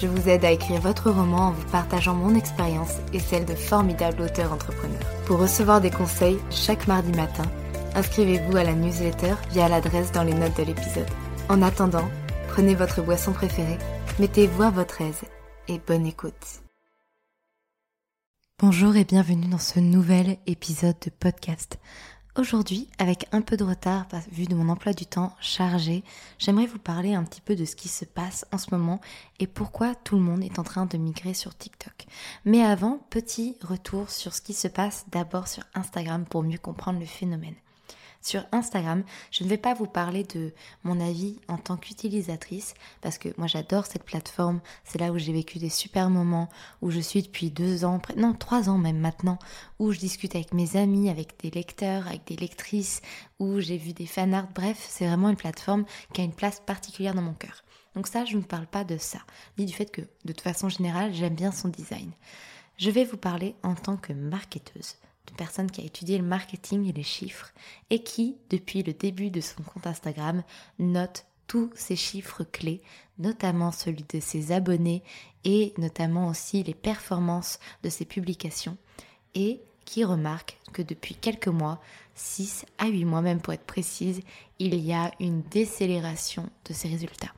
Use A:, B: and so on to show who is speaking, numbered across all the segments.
A: je vous aide à écrire votre roman en vous partageant mon expérience et celle de formidables auteurs entrepreneurs. Pour recevoir des conseils chaque mardi matin, inscrivez-vous à la newsletter via l'adresse dans les notes de l'épisode. En attendant, prenez votre boisson préférée, mettez-vous à votre aise et bonne écoute. Bonjour et bienvenue dans ce nouvel épisode de podcast. Aujourd'hui, avec un peu de retard vu de mon emploi du temps chargé, j'aimerais vous parler un petit peu de ce qui se passe en ce moment et pourquoi tout le monde est en train de migrer sur TikTok. Mais avant, petit retour sur ce qui se passe d'abord sur Instagram pour mieux comprendre le phénomène. Sur Instagram, je ne vais pas vous parler de mon avis en tant qu'utilisatrice, parce que moi j'adore cette plateforme, c'est là où j'ai vécu des super moments, où je suis depuis deux ans, non trois ans même maintenant, où je discute avec mes amis, avec des lecteurs, avec des lectrices, où j'ai vu des fanarts, bref, c'est vraiment une plateforme qui a une place particulière dans mon cœur. Donc ça, je ne parle pas de ça, ni du fait que, de toute façon générale, j'aime bien son design. Je vais vous parler en tant que marketeuse de personne qui a étudié le marketing et les chiffres et qui, depuis le début de son compte Instagram, note tous ces chiffres clés, notamment celui de ses abonnés et notamment aussi les performances de ses publications, et qui remarque que depuis quelques mois, 6 à 8 mois même pour être précise, il y a une décélération de ses résultats.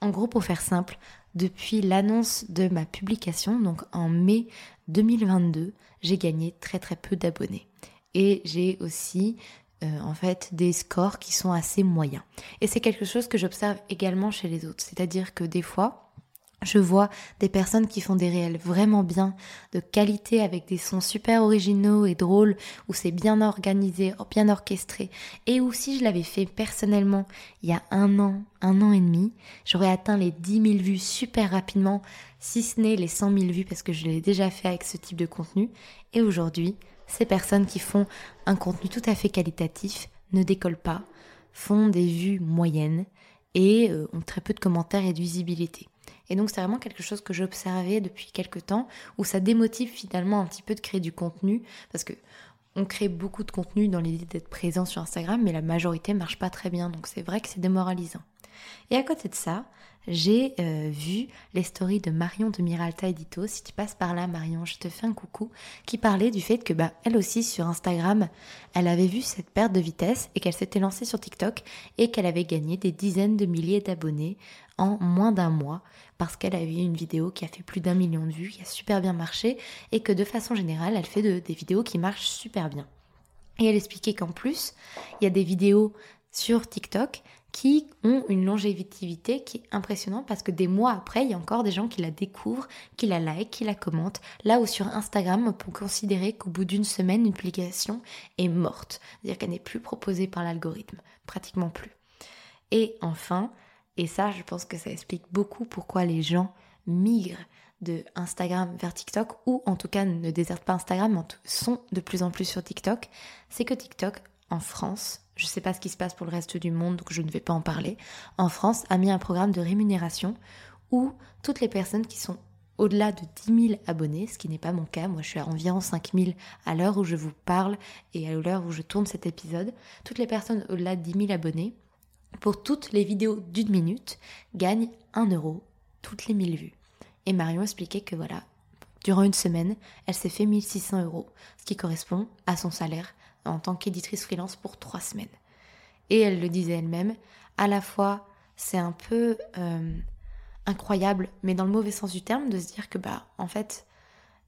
A: En gros, pour faire simple, depuis l'annonce de ma publication, donc en mai 2022, j'ai gagné très très peu d'abonnés. Et j'ai aussi euh, en fait des scores qui sont assez moyens. Et c'est quelque chose que j'observe également chez les autres. C'est-à-dire que des fois, je vois des personnes qui font des réels vraiment bien, de qualité, avec des sons super originaux et drôles, où c'est bien organisé, bien orchestré, et où si je l'avais fait personnellement il y a un an, un an et demi, j'aurais atteint les 10 000 vues super rapidement, si ce n'est les 100 000 vues parce que je l'ai déjà fait avec ce type de contenu. Et aujourd'hui, ces personnes qui font un contenu tout à fait qualitatif ne décollent pas, font des vues moyennes et euh, ont très peu de commentaires et de visibilité. Et donc c'est vraiment quelque chose que j'observais depuis quelques temps, où ça démotive finalement un petit peu de créer du contenu, parce que on crée beaucoup de contenu dans l'idée d'être présent sur Instagram, mais la majorité marche pas très bien, donc c'est vrai que c'est démoralisant. Et à côté de ça, j'ai euh, vu les stories de Marion de Miralta Edito. Si tu passes par là, Marion, je te fais un coucou. Qui parlait du fait que, bah, elle aussi sur Instagram, elle avait vu cette perte de vitesse et qu'elle s'était lancée sur TikTok et qu'elle avait gagné des dizaines de milliers d'abonnés en moins d'un mois parce qu'elle a vu une vidéo qui a fait plus d'un million de vues, qui a super bien marché et que de façon générale, elle fait des vidéos qui marchent super bien. Et elle expliquait qu'en plus, il y a des vidéos sur TikTok qui ont une longévité qui est impressionnante parce que des mois après, il y a encore des gens qui la découvrent, qui la like, qui la commentent. Là où sur Instagram, on peut considérer qu'au bout d'une semaine, une publication est morte. C'est-à-dire qu'elle n'est plus proposée par l'algorithme. Pratiquement plus. Et enfin, et ça, je pense que ça explique beaucoup pourquoi les gens migrent de Instagram vers TikTok, ou en tout cas ne désertent pas Instagram, mais sont de plus en plus sur TikTok, c'est que TikTok, en France, je ne sais pas ce qui se passe pour le reste du monde, donc je ne vais pas en parler, en France a mis un programme de rémunération où toutes les personnes qui sont au-delà de 10 000 abonnés, ce qui n'est pas mon cas. Moi, je suis à environ 5 000 à l'heure où je vous parle et à l'heure où je tourne cet épisode. Toutes les personnes au-delà de 10 000 abonnés, pour toutes les vidéos d'une minute, gagnent 1 euro toutes les 1000 vues. Et Marion expliquait que voilà, durant une semaine, elle s'est fait 1600 euros, ce qui correspond à son salaire en tant qu'éditrice freelance pour 3 semaines. Et elle le disait elle-même, à la fois, c'est un peu... Euh, incroyable, mais dans le mauvais sens du terme, de se dire que bah en fait,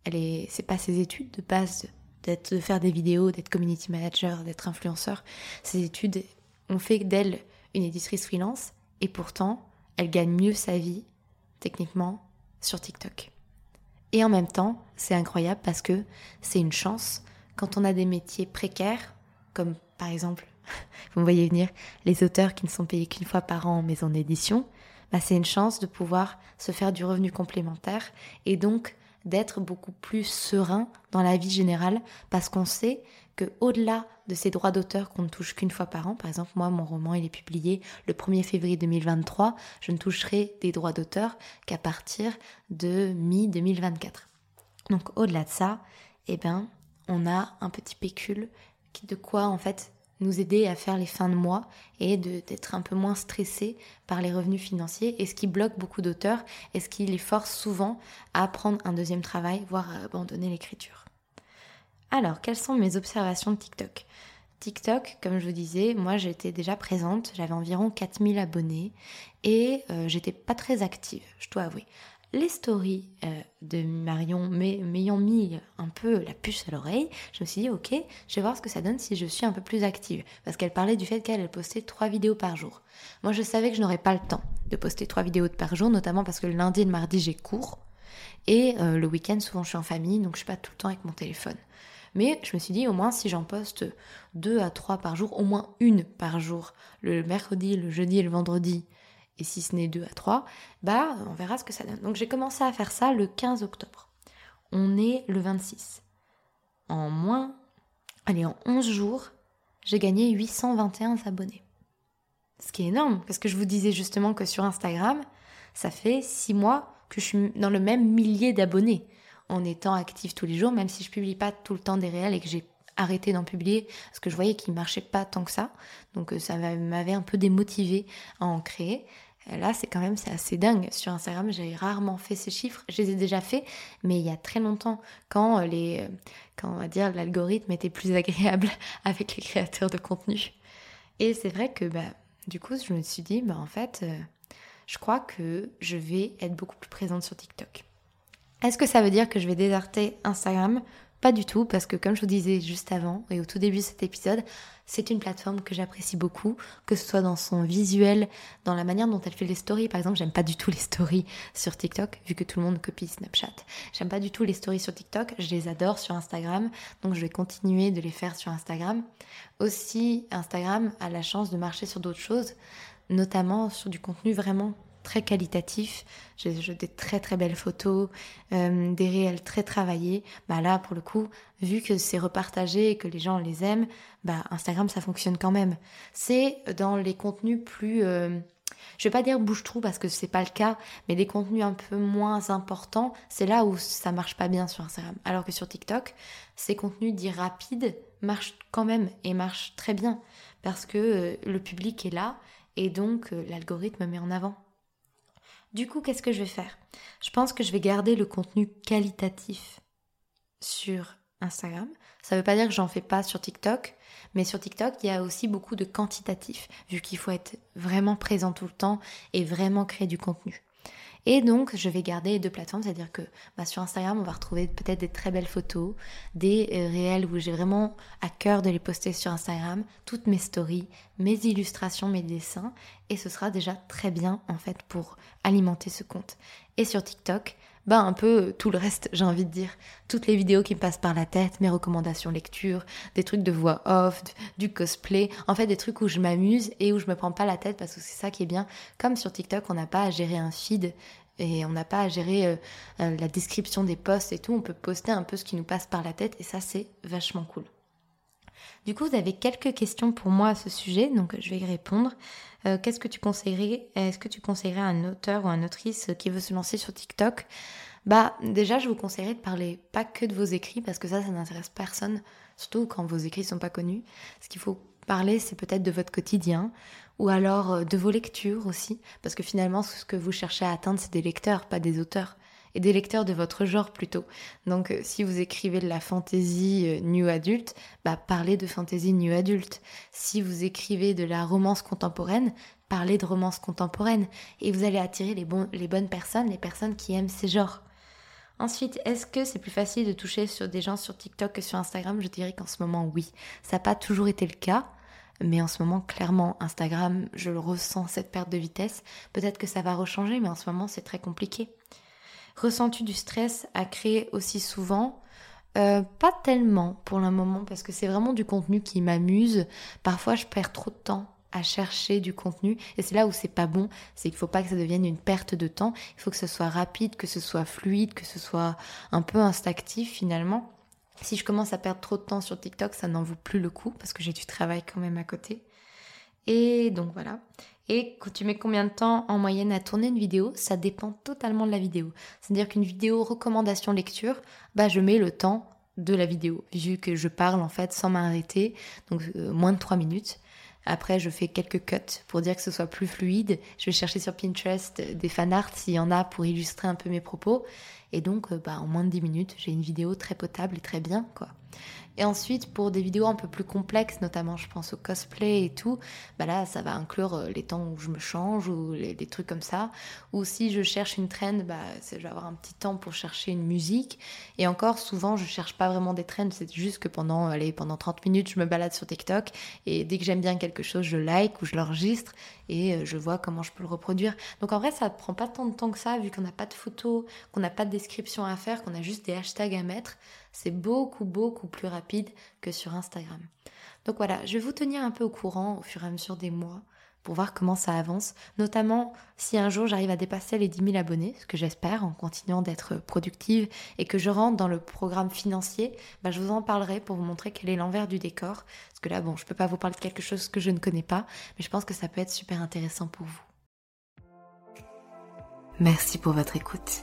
A: elle est, c'est pas ses études de base d'être, de faire des vidéos, d'être community manager, d'être influenceur. Ses études ont fait d'elle une éditrice freelance, et pourtant, elle gagne mieux sa vie, techniquement, sur TikTok. Et en même temps, c'est incroyable parce que c'est une chance quand on a des métiers précaires, comme par exemple, vous me voyez venir, les auteurs qui ne sont payés qu'une fois par an en maison d'édition, bah, c'est une chance de pouvoir se faire du revenu complémentaire et donc d'être beaucoup plus serein dans la vie générale parce qu'on sait que au-delà de ces droits d'auteur qu'on ne touche qu'une fois par an, par exemple moi mon roman il est publié le 1er février 2023, je ne toucherai des droits d'auteur qu'à partir de mi-2024. Donc au-delà de ça, eh ben on a un petit pécule de quoi en fait nous aider à faire les fins de mois et d'être un peu moins stressé par les revenus financiers. Et ce qui bloque beaucoup d'auteurs et ce qui les force souvent à prendre un deuxième travail, voire à abandonner l'écriture. Alors, quelles sont mes observations de TikTok? TikTok, comme je vous disais, moi j'étais déjà présente, j'avais environ 4000 abonnés et euh, j'étais pas très active, je dois avouer les stories euh, de Marion m'ayant mis un peu la puce à l'oreille, je me suis dit ok, je vais voir ce que ça donne si je suis un peu plus active. Parce qu'elle parlait du fait qu'elle postait trois vidéos par jour. Moi je savais que je n'aurais pas le temps de poster trois vidéos par jour, notamment parce que le lundi et le mardi j'ai cours. Et euh, le week-end souvent je suis en famille, donc je suis pas tout le temps avec mon téléphone. Mais je me suis dit, au moins, si j'en poste deux à trois par jour, au moins une par jour, le mercredi, le jeudi et le vendredi, et si ce n'est 2 à 3, bah on verra ce que ça donne. Donc j'ai commencé à faire ça le 15 octobre. On est le 26. En moins, allez, en 11 jours, j'ai gagné 821 abonnés. Ce qui est énorme, parce que je vous disais justement que sur Instagram, ça fait 6 mois que je suis dans le même millier d'abonnés, en étant active tous les jours, même si je publie pas tout le temps des réels et que j'ai arrêté d'en publier parce que je voyais qu'il marchait pas tant que ça. Donc euh, ça m'avait un peu démotivé à en créer. Là, c'est quand même c'est assez dingue. Sur Instagram, j'ai rarement fait ces chiffres. Je les ai déjà fait, mais il y a très longtemps, quand euh, les, euh, quand on va dire l'algorithme était plus agréable avec les créateurs de contenu. Et c'est vrai que bah, du coup, je me suis dit, bah en fait, euh, je crois que je vais être beaucoup plus présente sur TikTok. Est-ce que ça veut dire que je vais déserter Instagram pas du tout, parce que comme je vous disais juste avant et au tout début de cet épisode, c'est une plateforme que j'apprécie beaucoup, que ce soit dans son visuel, dans la manière dont elle fait les stories. Par exemple, j'aime pas du tout les stories sur TikTok, vu que tout le monde copie Snapchat. J'aime pas du tout les stories sur TikTok, je les adore sur Instagram, donc je vais continuer de les faire sur Instagram. Aussi, Instagram a la chance de marcher sur d'autres choses, notamment sur du contenu vraiment très qualitatif. J'ai des très très belles photos, euh, des réels très travaillés. Bah là, pour le coup, vu que c'est repartagé et que les gens les aiment, bah Instagram ça fonctionne quand même. C'est dans les contenus plus, euh, je vais pas dire bouche-trou parce que c'est pas le cas, mais des contenus un peu moins importants, c'est là où ça marche pas bien sur Instagram. Alors que sur TikTok, ces contenus dits rapides marchent quand même et marchent très bien parce que euh, le public est là et donc l'algorithme met en avant. Du coup, qu'est-ce que je vais faire? Je pense que je vais garder le contenu qualitatif sur Instagram. Ça ne veut pas dire que j'en fais pas sur TikTok, mais sur TikTok, il y a aussi beaucoup de quantitatif, vu qu'il faut être vraiment présent tout le temps et vraiment créer du contenu. Et donc, je vais garder les deux plateformes, c'est-à-dire que bah, sur Instagram, on va retrouver peut-être des très belles photos, des euh, réels où j'ai vraiment à cœur de les poster sur Instagram, toutes mes stories, mes illustrations, mes dessins, et ce sera déjà très bien en fait pour alimenter ce compte. Et sur TikTok, bah un peu tout le reste, j'ai envie de dire. Toutes les vidéos qui me passent par la tête, mes recommandations lecture, des trucs de voix off, du cosplay, en fait des trucs où je m'amuse et où je me prends pas la tête parce que c'est ça qui est bien. Comme sur TikTok, on n'a pas à gérer un feed et on n'a pas à gérer euh, euh, la description des posts et tout, on peut poster un peu ce qui nous passe par la tête et ça c'est vachement cool. Du coup, vous avez quelques questions pour moi à ce sujet, donc je vais y répondre. Euh, qu'est-ce que tu conseillerais Est-ce que tu conseillerais à un auteur ou à une autrice qui veut se lancer sur TikTok? Bah déjà, je vous conseillerais de parler pas que de vos écrits parce que ça, ça n'intéresse personne, surtout quand vos écrits sont pas connus. Ce qu'il faut parler, c'est peut-être de votre quotidien ou alors euh, de vos lectures aussi, parce que finalement, ce que vous cherchez à atteindre, c'est des lecteurs, pas des auteurs et des lecteurs de votre genre plutôt. Donc euh, si vous écrivez de la fantasy euh, new adulte, bah parlez de fantasy new adulte. Si vous écrivez de la romance contemporaine, parlez de romance contemporaine et vous allez attirer les, bonnes personnes, les personnes qui aiment ces genres. Ensuite, est-ce que c'est plus facile de toucher sur des gens sur TikTok que sur Instagram? Je dirais qu'en ce moment, oui. Ça n'a pas toujours été le cas, mais en ce moment, clairement, Instagram, je le ressens, cette perte de vitesse. Peut-être que ça va rechanger, mais en ce moment, c'est très compliqué. Ressens-tu du stress à créer aussi souvent euh, pas tellement pour le moment parce que c'est vraiment du contenu qui m'amuse. Parfois je perds trop de temps à chercher du contenu et c'est là où c'est pas bon, c'est qu'il faut pas que ça devienne une perte de temps, il faut que ce soit rapide, que ce soit fluide, que ce soit un peu instinctif finalement. Si je commence à perdre trop de temps sur TikTok, ça n'en vaut plus le coup parce que j'ai du travail quand même à côté. Et donc voilà. Et quand tu mets combien de temps en moyenne à tourner une vidéo, ça dépend totalement de la vidéo. C'est-à-dire qu'une vidéo recommandation lecture, bah je mets le temps de la vidéo, vu que je parle en fait sans m'arrêter, donc euh, moins de 3 minutes. Après, je fais quelques cuts pour dire que ce soit plus fluide. Je vais chercher sur Pinterest des fanarts s'il y en a pour illustrer un peu mes propos. Et donc, euh, bah, en moins de 10 minutes, j'ai une vidéo très potable et très bien, quoi. Et ensuite, pour des vidéos un peu plus complexes, notamment je pense au cosplay et tout, bah là, ça va inclure euh, les temps où je me change ou les, des trucs comme ça. Ou si je cherche une trend, bah, je vais avoir un petit temps pour chercher une musique. Et encore, souvent, je cherche pas vraiment des trends, c'est juste que pendant, pendant 30 minutes, je me balade sur TikTok et dès que j'aime bien quelque chose, je like ou je l'enregistre et euh, je vois comment je peux le reproduire. Donc en vrai, ça prend pas tant de temps que ça, vu qu'on n'a pas de photos, qu'on n'a pas de description à faire, qu'on a juste des hashtags à mettre. C'est beaucoup, beaucoup plus rapide que sur Instagram. Donc voilà, je vais vous tenir un peu au courant au fur et à mesure des mois pour voir comment ça avance, notamment si un jour j'arrive à dépasser les 10 000 abonnés, ce que j'espère en continuant d'être productive et que je rentre dans le programme financier, bah, je vous en parlerai pour vous montrer quel est l'envers du décor. Parce que là, bon, je peux pas vous parler de quelque chose que je ne connais pas, mais je pense que ça peut être super intéressant pour vous. Merci pour votre écoute.